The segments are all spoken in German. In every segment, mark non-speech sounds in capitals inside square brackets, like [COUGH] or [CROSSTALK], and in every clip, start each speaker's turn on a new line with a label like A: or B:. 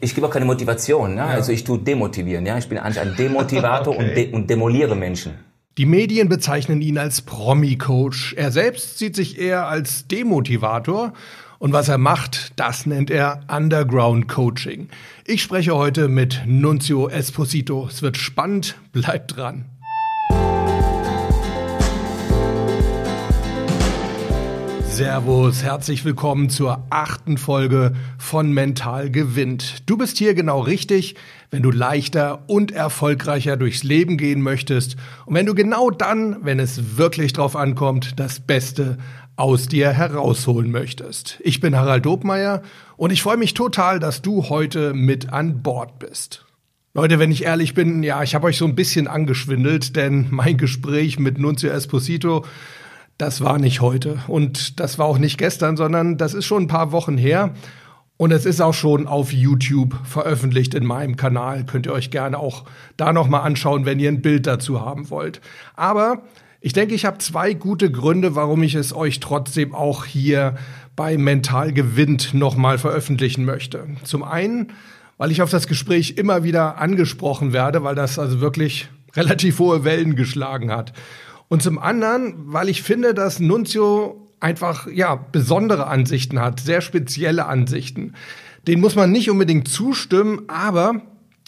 A: Ich gebe auch keine Motivation, ne? ja. also ich tue demotivieren. Ja? Ich bin eigentlich ein Demotivator [LAUGHS] okay. und, de und demoliere Menschen.
B: Die Medien bezeichnen ihn als Promi-Coach. Er selbst sieht sich eher als Demotivator. Und was er macht, das nennt er Underground Coaching. Ich spreche heute mit Nunzio Esposito. Es wird spannend, bleibt dran. Servus, herzlich willkommen zur achten Folge von Mental gewinnt. Du bist hier genau richtig, wenn du leichter und erfolgreicher durchs Leben gehen möchtest und wenn du genau dann, wenn es wirklich drauf ankommt, das Beste aus dir herausholen möchtest. Ich bin Harald Dobmeier und ich freue mich total, dass du heute mit an Bord bist. Leute, wenn ich ehrlich bin, ja, ich habe euch so ein bisschen angeschwindelt, denn mein Gespräch mit Nunzio Esposito das war nicht heute und das war auch nicht gestern, sondern das ist schon ein paar Wochen her. Und es ist auch schon auf YouTube veröffentlicht in meinem Kanal. Könnt ihr euch gerne auch da nochmal anschauen, wenn ihr ein Bild dazu haben wollt. Aber ich denke, ich habe zwei gute Gründe, warum ich es euch trotzdem auch hier bei Mental Gewinnt nochmal veröffentlichen möchte. Zum einen, weil ich auf das Gespräch immer wieder angesprochen werde, weil das also wirklich [LAUGHS] relativ hohe Wellen geschlagen hat. Und zum anderen, weil ich finde, dass Nunzio einfach, ja, besondere Ansichten hat, sehr spezielle Ansichten. Den muss man nicht unbedingt zustimmen, aber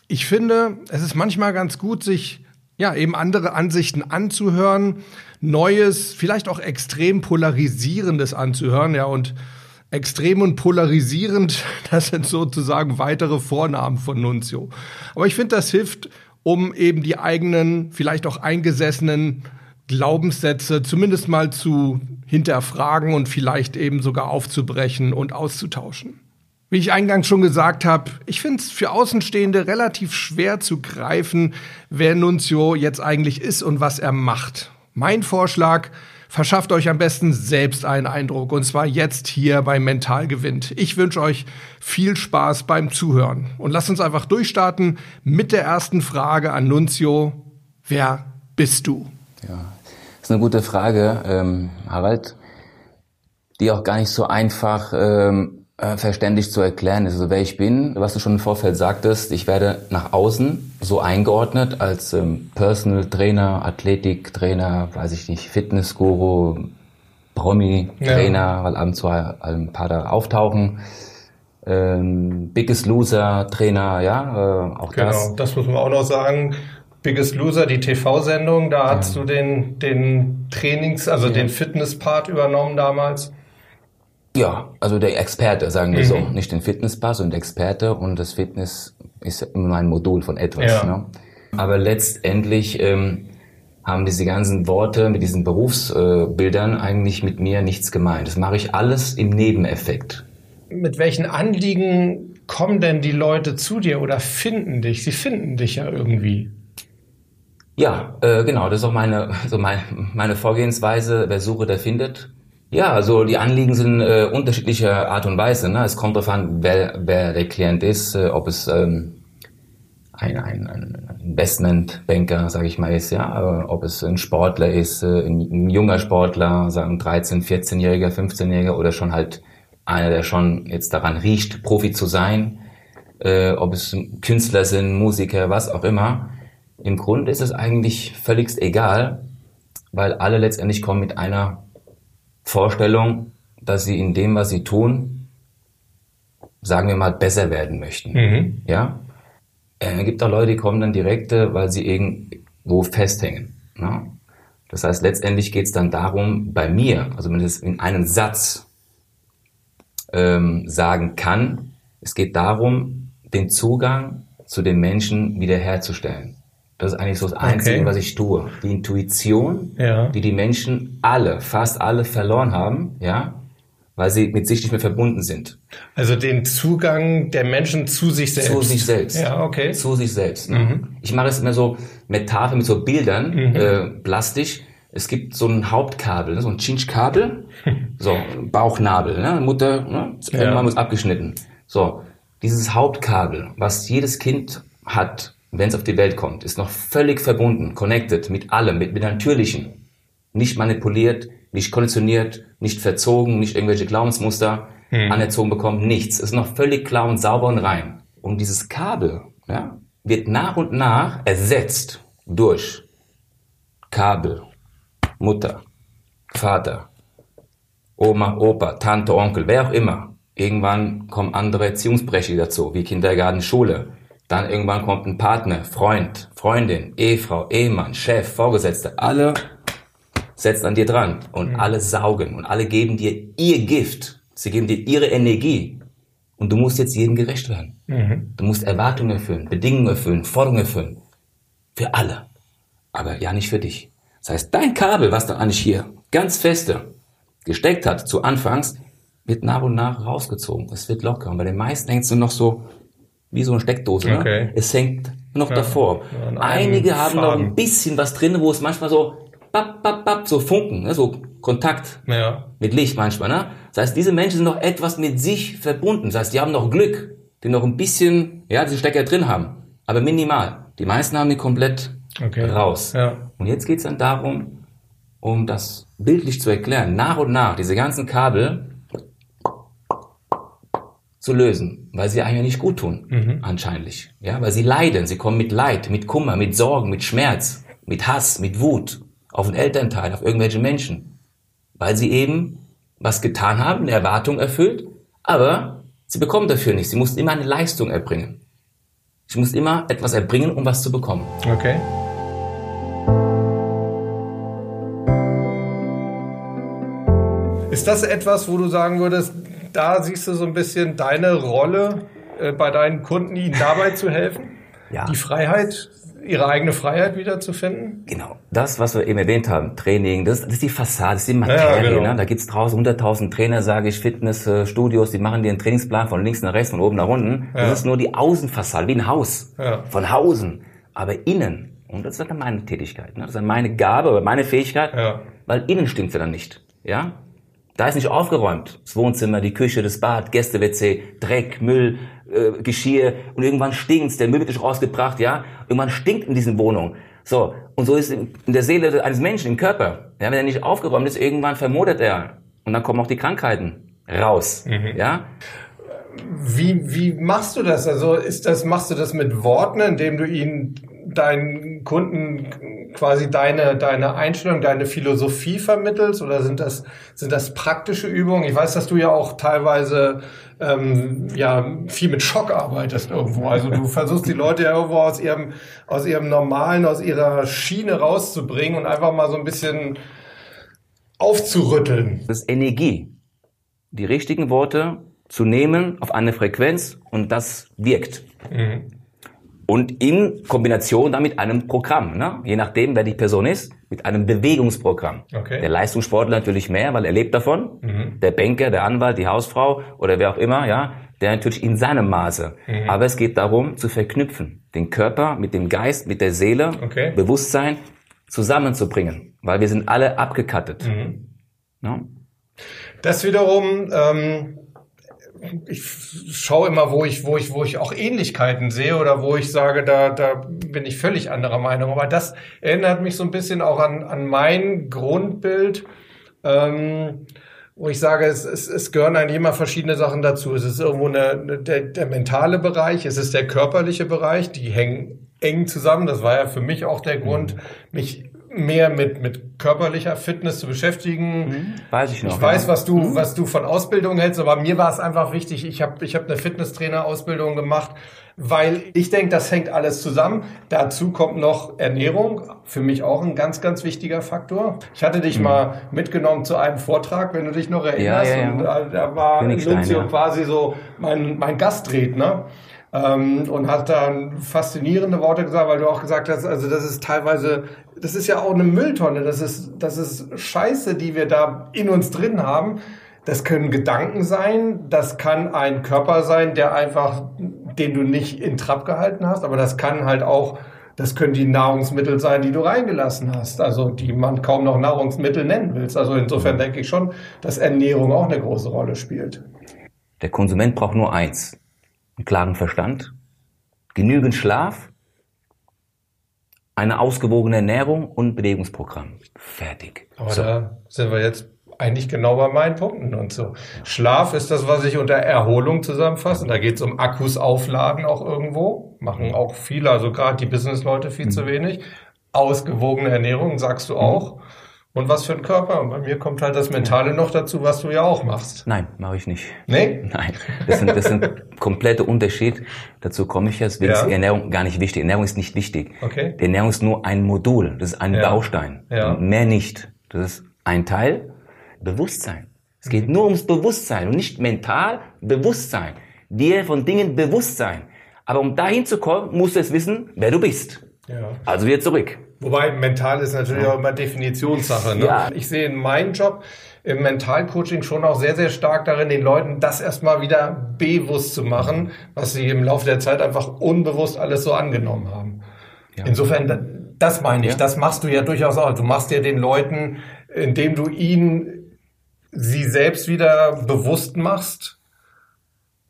B: ich finde, es ist manchmal ganz gut, sich ja, eben andere Ansichten anzuhören, Neues, vielleicht auch extrem polarisierendes anzuhören, ja, und extrem und polarisierend, [LAUGHS] das sind sozusagen weitere Vornamen von Nunzio. Aber ich finde, das hilft, um eben die eigenen, vielleicht auch eingesessenen Glaubenssätze zumindest mal zu hinterfragen und vielleicht eben sogar aufzubrechen und auszutauschen. Wie ich eingangs schon gesagt habe, ich finde es für Außenstehende relativ schwer zu greifen, wer Nunzio jetzt eigentlich ist und was er macht. Mein Vorschlag, verschafft euch am besten selbst einen Eindruck und zwar jetzt hier bei Mental gewinnt. Ich wünsche euch viel Spaß beim Zuhören und lasst uns einfach durchstarten mit der ersten Frage an Nunzio. Wer bist du?
A: Ja, ist eine gute Frage, ähm, Harald, die auch gar nicht so einfach ähm, äh, verständlich zu erklären ist. Also wer ich bin, was du schon im Vorfeld sagtest, ich werde nach außen so eingeordnet als ähm, Personal Trainer, Athletiktrainer, weiß ich nicht, Fitnessguru, Promi-Trainer, ja. weil ab und zu ein paar da auftauchen. Ähm, Biggest Loser Trainer, ja, äh, auch
B: genau, das. Genau, das muss man auch noch sagen. Biggest Loser, die TV-Sendung, da ja. hast du den, den Trainings-, also ja. den Fitness-Part übernommen damals.
A: Ja, also der Experte, sagen wir mhm. so. Nicht den Fitness-Part, sondern der Experte und das Fitness ist immer ein Modul von etwas. Ja. Ne? Aber letztendlich ähm, haben diese ganzen Worte mit diesen Berufsbildern äh, eigentlich mit mir nichts gemeint. Das mache ich alles im Nebeneffekt.
B: Mit welchen Anliegen kommen denn die Leute zu dir oder finden dich? Sie finden dich ja irgendwie.
A: Ja, äh, genau, das ist auch meine, [LAUGHS] so meine, meine Vorgehensweise. Wer suche, der findet. Ja, also die Anliegen sind äh, unterschiedlicher Art und Weise. Ne? Es kommt darauf an, wer, wer der Klient ist, äh, ob es ähm, ein, ein, ein Investmentbanker, sage ich mal, ist, ja, ob es ein Sportler ist, äh, ein, ein junger Sportler, sagen 13, 14-Jähriger, 15-Jähriger oder schon halt einer, der schon jetzt daran riecht, Profi zu sein, äh, ob es Künstler sind, Musiker, was auch immer. Im Grunde ist es eigentlich völligst egal, weil alle letztendlich kommen mit einer Vorstellung, dass sie in dem, was sie tun, sagen wir mal, besser werden möchten. Mhm. Ja? Äh, es gibt auch Leute, die kommen dann direkt, äh, weil sie irgendwo festhängen. Ne? Das heißt, letztendlich geht es dann darum, bei mir, also wenn ich es in einem Satz ähm, sagen kann, es geht darum, den Zugang zu den Menschen wiederherzustellen. Das ist eigentlich so das Einzige, okay. was ich tue. Die Intuition, ja. die die Menschen alle, fast alle verloren haben, ja, weil sie mit sich nicht mehr verbunden sind.
B: Also den Zugang der Menschen zu sich selbst.
A: Zu sich selbst.
B: Ja, okay.
A: Zu sich selbst. Ne? Mhm. Ich mache es immer so Metapher mit so Bildern, mhm. äh, plastisch. Es gibt so ein Hauptkabel, ne? so ein Chinch-Kabel, [LAUGHS] so Bauchnabel, ne? Mutter, ne? Irgendwann ja. abgeschnitten. So, dieses Hauptkabel, was jedes Kind hat, wenn es auf die Welt kommt, ist noch völlig verbunden, connected mit allem, mit, mit Natürlichen. Nicht manipuliert, nicht konditioniert, nicht verzogen, nicht irgendwelche Glaubensmuster hm. anerzogen bekommen, nichts. Ist noch völlig klar und sauber und rein. Und dieses Kabel ja, wird nach und nach ersetzt durch Kabel, Mutter, Vater, Oma, Opa, Tante, Onkel, wer auch immer. Irgendwann kommen andere Erziehungsbreche dazu, wie Kindergarten, Schule. Dann irgendwann kommt ein Partner, Freund, Freundin, Ehefrau, Ehemann, Chef, Vorgesetzte. Alle setzen an dir dran und mhm. alle saugen und alle geben dir ihr Gift. Sie geben dir ihre Energie. Und du musst jetzt jedem gerecht werden. Mhm. Du musst Erwartungen erfüllen, Bedingungen erfüllen, Forderungen erfüllen. Für alle. Aber ja nicht für dich. Das heißt, dein Kabel, was da eigentlich hier ganz feste gesteckt hat zu Anfangs, wird nach und nach rausgezogen. Es wird locker. Und bei den meisten hängt es nur noch so wie so eine Steckdose. Ne? Okay. Es hängt noch ja. davor. Einige haben Faden. noch ein bisschen was drin, wo es manchmal so bap, bap, bap, so Funken, ne? so Kontakt ja. mit Licht manchmal. Ne? Das heißt, diese Menschen sind noch etwas mit sich verbunden. Das heißt, die haben noch Glück, die noch ein bisschen, ja, diese Stecker drin haben. Aber minimal. Die meisten haben die komplett okay. raus. Ja. Und jetzt geht's dann darum, um das bildlich zu erklären, nach und nach diese ganzen Kabel zu lösen, weil sie eigentlich nicht gut tun, mhm. anscheinend. Ja, weil sie leiden, sie kommen mit Leid, mit Kummer, mit Sorgen, mit Schmerz, mit Hass, mit Wut auf den Elternteil, auf irgendwelche Menschen, weil sie eben was getan haben, eine Erwartung erfüllt, aber sie bekommen dafür nichts. Sie mussten immer eine Leistung erbringen. Sie mussten immer etwas erbringen, um was zu bekommen.
B: Okay. Ist das etwas, wo du sagen würdest, da siehst du so ein bisschen deine Rolle äh, bei deinen Kunden, ihnen dabei zu helfen? [LAUGHS] Ja. Die Freiheit, ihre eigene Freiheit wiederzufinden?
A: Genau. Das, was wir eben erwähnt haben, Training, das, das ist die Fassade, das ist die Materie. Ja, genau. ne? Da gibt's draußen 100.000 Trainer, sage ich, Fitnessstudios, die machen dir einen Trainingsplan von links nach rechts, von oben nach unten. Ja. Das ist nur die Außenfassade, wie ein Haus. Ja. Von Hausen. Aber innen, und das ist dann meine Tätigkeit, ne? das ist dann meine Gabe oder meine Fähigkeit, ja. weil innen stinkt sie dann nicht. Ja? Da ist nicht aufgeräumt. Das Wohnzimmer, die Küche, das Bad, Gäste-WC, Dreck, Müll, äh, Geschirr und irgendwann stinkt's, der Müll wird nicht rausgebracht, ja. Irgendwann stinkt in diesen Wohnungen. So, und so ist in der Seele eines Menschen, im Körper. Ja, wenn er nicht aufgeräumt ist, irgendwann vermodert er. Und dann kommen auch die Krankheiten raus. Mhm. Ja.
B: Wie, wie machst du das? Also ist das, machst du das mit Worten, indem du ihnen deinen Kunden quasi deine, deine Einstellung, deine Philosophie vermittelst oder sind das, sind das praktische Übungen? Ich weiß, dass du ja auch teilweise ähm, ja viel mit Schock arbeitest irgendwo. Also du versuchst die Leute ja irgendwo aus ihrem, aus ihrem normalen, aus ihrer Schiene rauszubringen und einfach mal so ein bisschen aufzurütteln.
A: Das ist Energie. Die richtigen Worte zu nehmen auf eine Frequenz und das wirkt. Mhm und in Kombination dann mit einem Programm, ne? je nachdem, wer die Person ist, mit einem Bewegungsprogramm. Okay. Der Leistungssportler natürlich mehr, weil er lebt davon. Mhm. Der Banker, der Anwalt, die Hausfrau oder wer auch immer, ja, der natürlich in seinem Maße. Mhm. Aber es geht darum, zu verknüpfen, den Körper mit dem Geist, mit der Seele, okay. Bewusstsein zusammenzubringen, weil wir sind alle abgekattet. Mhm.
B: Ja? Das wiederum ähm ich schaue immer, wo ich, wo ich, wo ich auch Ähnlichkeiten sehe oder wo ich sage, da, da bin ich völlig anderer Meinung. Aber das erinnert mich so ein bisschen auch an, an mein Grundbild, ähm, wo ich sage, es, es, es gehören eigentlich immer verschiedene Sachen dazu. Es ist irgendwo eine, der, der mentale Bereich, es ist der körperliche Bereich, die hängen eng zusammen. Das war ja für mich auch der Grund, mich mehr mit, mit körperlicher Fitness zu beschäftigen. Mhm.
A: Weiß ich noch.
B: Ich weiß, was du, mhm. was du von Ausbildung hältst, aber mir war es einfach wichtig. Ich habe ich hab eine Fitnesstrainer-Ausbildung gemacht, weil ich denke, das hängt alles zusammen. Dazu kommt noch Ernährung, für mich auch ein ganz, ganz wichtiger Faktor. Ich hatte dich mhm. mal mitgenommen zu einem Vortrag, wenn du dich noch erinnerst. Ja, ja, ja. Und da, da war Lucio quasi so mein, mein Gastredner ähm, und hat dann faszinierende Worte gesagt, weil du auch gesagt hast, also das ist teilweise, das ist ja auch eine Mülltonne, das ist, das ist Scheiße, die wir da in uns drin haben. Das können Gedanken sein, das kann ein Körper sein, der einfach, den du nicht in Trab gehalten hast, aber das kann halt auch das können die Nahrungsmittel sein, die du reingelassen hast, also die man kaum noch Nahrungsmittel nennen willst. Also insofern denke ich schon, dass Ernährung auch eine große Rolle spielt.
A: Der Konsument braucht nur eins, einen klaren Verstand, genügend Schlaf, eine ausgewogene Ernährung und Bewegungsprogramm. Fertig.
B: Aber so. da sind wir jetzt eigentlich genau bei meinen Punkten und so. Schlaf ist das, was ich unter Erholung zusammenfasse. Da geht es um Akkus aufladen auch irgendwo. Machen auch viele, also gerade die Businessleute viel mhm. zu wenig. Ausgewogene Ernährung, sagst du auch. Mhm. Und was für ein Körper. Und bei mir kommt halt das Mentale noch dazu, was du ja auch machst.
A: Nein, mache ich nicht.
B: Nee?
A: Nein. Das sind, das sind komplette Unterschied. Dazu komme ich jetzt. Deswegen ja. ist Ernährung gar nicht wichtig. Ernährung ist nicht wichtig.
B: Okay.
A: Die Ernährung ist nur ein Modul. Das ist ein
B: ja.
A: Baustein.
B: Ja.
A: Mehr nicht. Das ist ein Teil. Bewusstsein. Es geht nur ums Bewusstsein und nicht mental Bewusstsein. Dir von Dingen bewusst sein. Aber um dahin zu kommen, musst du es wissen, wer du bist.
B: Ja.
A: Also wieder zurück.
B: Wobei mental ist natürlich ja. auch immer Definitionssache. Ne?
A: Ja.
B: Ich sehe in meinem Job im Mentalcoaching schon auch sehr, sehr stark darin, den Leuten das erstmal wieder bewusst zu machen, was sie im Laufe der Zeit einfach unbewusst alles so angenommen haben. Ja. Insofern, das meine ich, das machst du ja durchaus auch. Du machst ja den Leuten, indem du ihnen sie selbst wieder bewusst machst,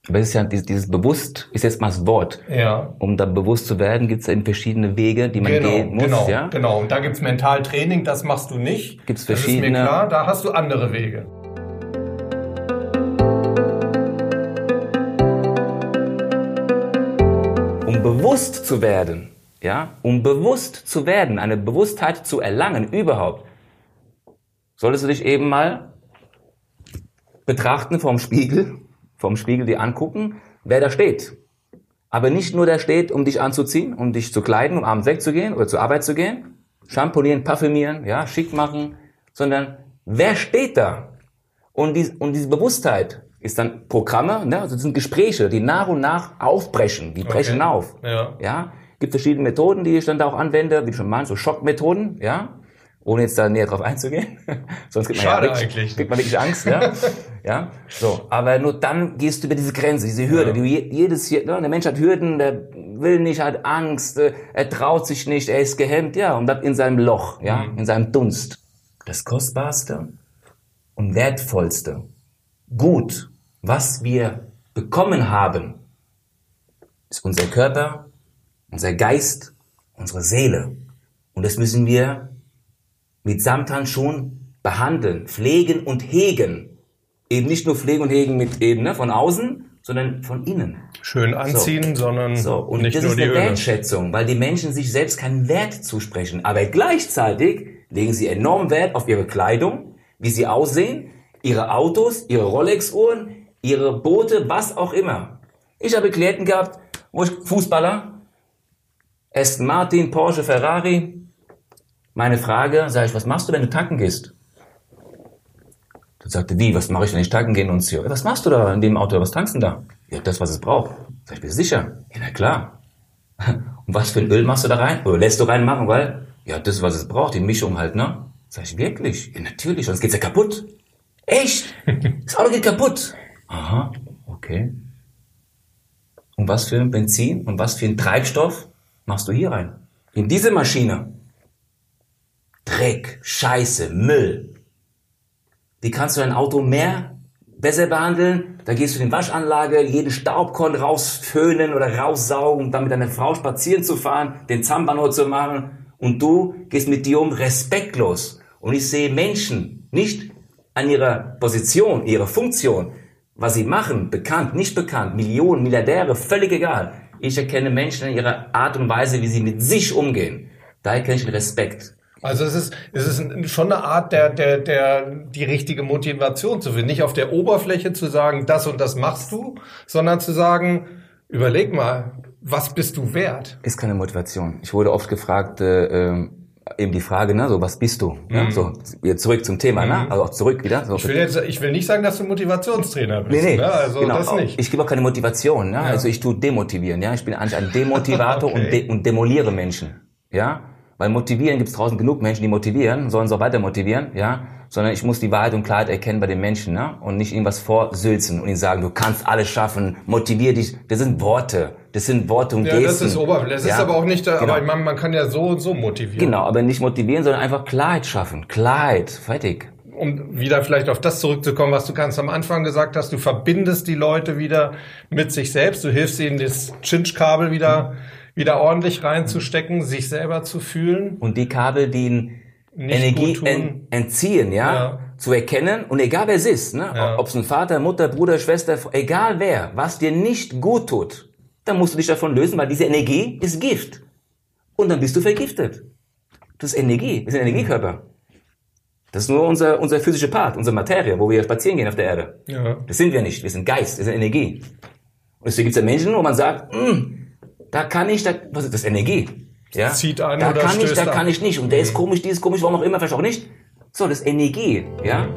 A: aber es ist ja dieses, bewusst ist jetzt mal das Wort.
B: Ja.
A: Um da bewusst zu werden, gibt es ja verschiedene Wege, die man
B: genau,
A: gehen muss.
B: Genau,
A: ja?
B: genau. Und da gibt's Mentaltraining, das machst du nicht.
A: Gibt's verschiedene.
B: Das ist mir klar, da hast du andere Wege.
A: Um bewusst zu werden, ja, um bewusst zu werden, eine Bewusstheit zu erlangen überhaupt, solltest du dich eben mal betrachten vom Spiegel vom Spiegel dir angucken, wer da steht. Aber nicht nur der steht, um dich anzuziehen, um dich zu kleiden, um abends wegzugehen oder zur Arbeit zu gehen, schamponieren, parfümieren, ja, schick machen, sondern wer steht da? Und, dies, und diese Bewusstheit ist dann Programme, ne? also das sind Gespräche, die nach und nach aufbrechen, die brechen
B: okay.
A: auf.
B: Ja.
A: ja. Gibt verschiedene Methoden, die ich dann da auch anwende, wie schon meinst, so Schockmethoden, ja ohne jetzt da näher drauf einzugehen. [LAUGHS] Sonst kriegt man
B: Schade
A: ja wirklich,
B: eigentlich.
A: kriegt man wirklich Angst, ja. [LAUGHS] ja, so. Aber nur dann gehst du über diese Grenze, diese Hürde. Ja. Du, jedes, ne, der Mensch hat Hürden, der will nicht, hat Angst, äh, er traut sich nicht, er ist gehemmt, ja, und bleibt in seinem Loch, ja, mhm. in seinem Dunst. Das Kostbarste und Wertvollste, gut, was wir bekommen haben, ist unser Körper, unser Geist, unsere Seele. Und das müssen wir mit Samthandschuhen behandeln, pflegen und hegen. Eben nicht nur pflegen und hegen mit eben ne, von außen, sondern von innen.
B: Schön anziehen,
A: so.
B: sondern
A: so. Und
B: nicht
A: das
B: nur
A: ist
B: die
A: eine
B: Öle.
A: Wertschätzung, weil die Menschen sich selbst keinen Wert zusprechen. Aber gleichzeitig legen sie enorm Wert auf ihre Kleidung, wie sie aussehen, ihre Autos, ihre Rolex-Uhren, ihre Boote, was auch immer. Ich habe Klienten gehabt, wo ich Fußballer, Aston Martin, Porsche, Ferrari, meine Frage, sage ich, was machst du, wenn du tanken gehst? Dann sagte, wie, was mache ich, wenn ich tanken gehe und so, was machst du da in dem Auto, was tankst du da? Ja, das, was es braucht. Sag ich, bist du sicher? Ja, na klar. [LAUGHS] Und was für ein Öl machst du da rein? Oder lässt du reinmachen, weil, ja, das, was es braucht, die Mischung halt, ne? Sag ich, wirklich? Ja, natürlich, sonst geht's ja kaputt. Echt? [LAUGHS] Das Auto geht kaputt. Aha, okay. Und was für ein Benzin und was für ein Treibstoff machst du hier rein? In diese Maschine. Dreck, Scheiße, Müll. Wie kannst du dein Auto mehr besser behandeln? Da gehst du in die Waschanlage, jeden Staubkorn rausföhnen oder raussaugen, um dann mit deiner Frau spazieren zu fahren, den Zahnbano zu machen. Und du gehst mit dir um respektlos. Und ich sehe Menschen nicht an ihrer Position, ihrer Funktion, was sie machen, bekannt, nicht bekannt, Millionen, Milliardäre, völlig egal. Ich erkenne Menschen in ihrer Art und Weise, wie sie mit sich umgehen. Da erkenne ich den Respekt.
B: Also es ist, es ist schon eine Art der, der, der, die richtige Motivation zu finden. Nicht auf der Oberfläche zu sagen, das und das machst du, sondern zu sagen, überleg mal, was bist du wert?
A: Ist keine Motivation. Ich wurde oft gefragt, äh, äh eben die Frage, ne, so was bist du? Ne?
B: Mhm.
A: So jetzt zurück zum Thema, ne?
B: Mhm.
A: ne? Also auch zurück wieder. So
B: Ich will jetzt, ich will nicht sagen, dass du Motivationstrainer bist.
A: Nee, nee,
B: Ne? Also
A: genau.
B: das nicht.
A: Ich gebe auch keine Motivation, ja? Also ich tue demotivieren, ja. Ich bin eigentlich ein Demotivator [LAUGHS]
B: Okay.
A: und, de und demoliere Menschen, ja. Weil motivieren gibt es draußen genug Menschen, die motivieren, sollen sie auch weiter motivieren, ja. Sondern ich muss die Wahrheit und Klarheit erkennen bei den Menschen, ne? Und nicht ihnen was vorsülzen und ihnen sagen, du kannst alles schaffen, motivier dich. Das sind Worte, das sind Worte und
B: ja,
A: Gesten.
B: das ist Oberfläche. Das
A: ja?
B: ist aber auch nicht, da,
A: Genau.
B: aber man, man kann ja so und so motivieren.
A: Genau, aber nicht motivieren, sondern einfach Klarheit schaffen. Klarheit, fertig.
B: um wieder vielleicht auf das zurückzukommen, was du ganz am Anfang gesagt hast, du verbindest die Leute wieder mit sich selbst, du hilfst ihnen das Chinch-Kabel wieder, wieder ordentlich reinzustecken, sich selber zu fühlen.
A: Und die Kabel, die ihn nicht Energie en, entziehen, ja? ja? Zu erkennen und egal wer es ist, ne? Ja. Ob es ein Vater, Mutter, Bruder, Schwester, egal wer, was dir nicht gut tut, dann musst du dich davon lösen, weil diese Energie ist Gift. Und dann bist du vergiftet. Das ist Energie, das ist ein Energiekörper. Das ist nur unser, unser physischer Part, unsere Materie, wo wir spazieren gehen auf der Erde. Ja. Das sind wir nicht, wir sind Geist, wir sind Energie. Und deswegen gibt es ja Menschen, wo man sagt, mm, da kann ich, da, was ist das, Energie?
B: Ja? Zieht an
A: da
B: oder
A: kann ich, da
B: an.
A: kann ich nicht. Und der ist komisch, die ist komisch, warum auch immer, vielleicht auch nicht. So, das ist Energie, ja.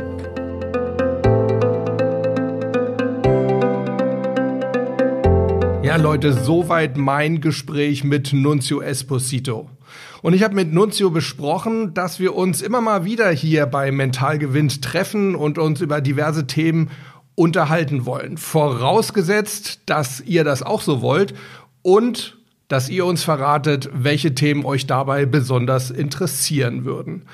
B: Ja, Leute, soweit mein Gespräch mit Nunzio Esposito. Und ich habe mit Nunzio besprochen, dass wir uns immer mal wieder hier bei Mental Gewinnt treffen und uns über diverse Themen unterhalten wollen. Vorausgesetzt, dass ihr das auch so wollt und dass ihr uns verratet, welche Themen euch dabei besonders interessieren würden.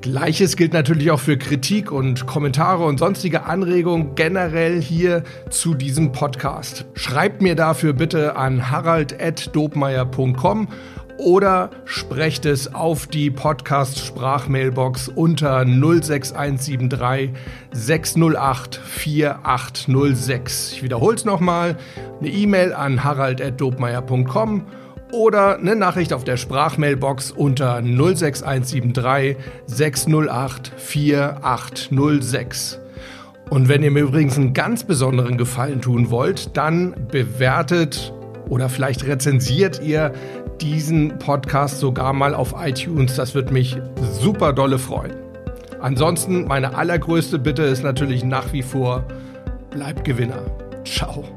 B: Gleiches gilt natürlich auch für Kritik und Kommentare und sonstige Anregungen generell hier zu diesem Podcast. Schreibt mir dafür bitte an harald.dobmeier.com oder sprecht es auf die Podcast-Sprachmailbox unter 06173 608 4806. Ich wiederhole es nochmal. Eine E-Mail an harald.dobmeier.com oder eine Nachricht auf der Sprachmailbox unter 06173 608 4806. Und wenn ihr mir übrigens einen ganz besonderen Gefallen tun wollt, dann bewertet oder vielleicht rezensiert ihr diesen Podcast sogar mal auf iTunes. Das wird mich super dolle freuen. Ansonsten meine allergrößte Bitte ist natürlich nach wie vor, bleibt Gewinner. Ciao.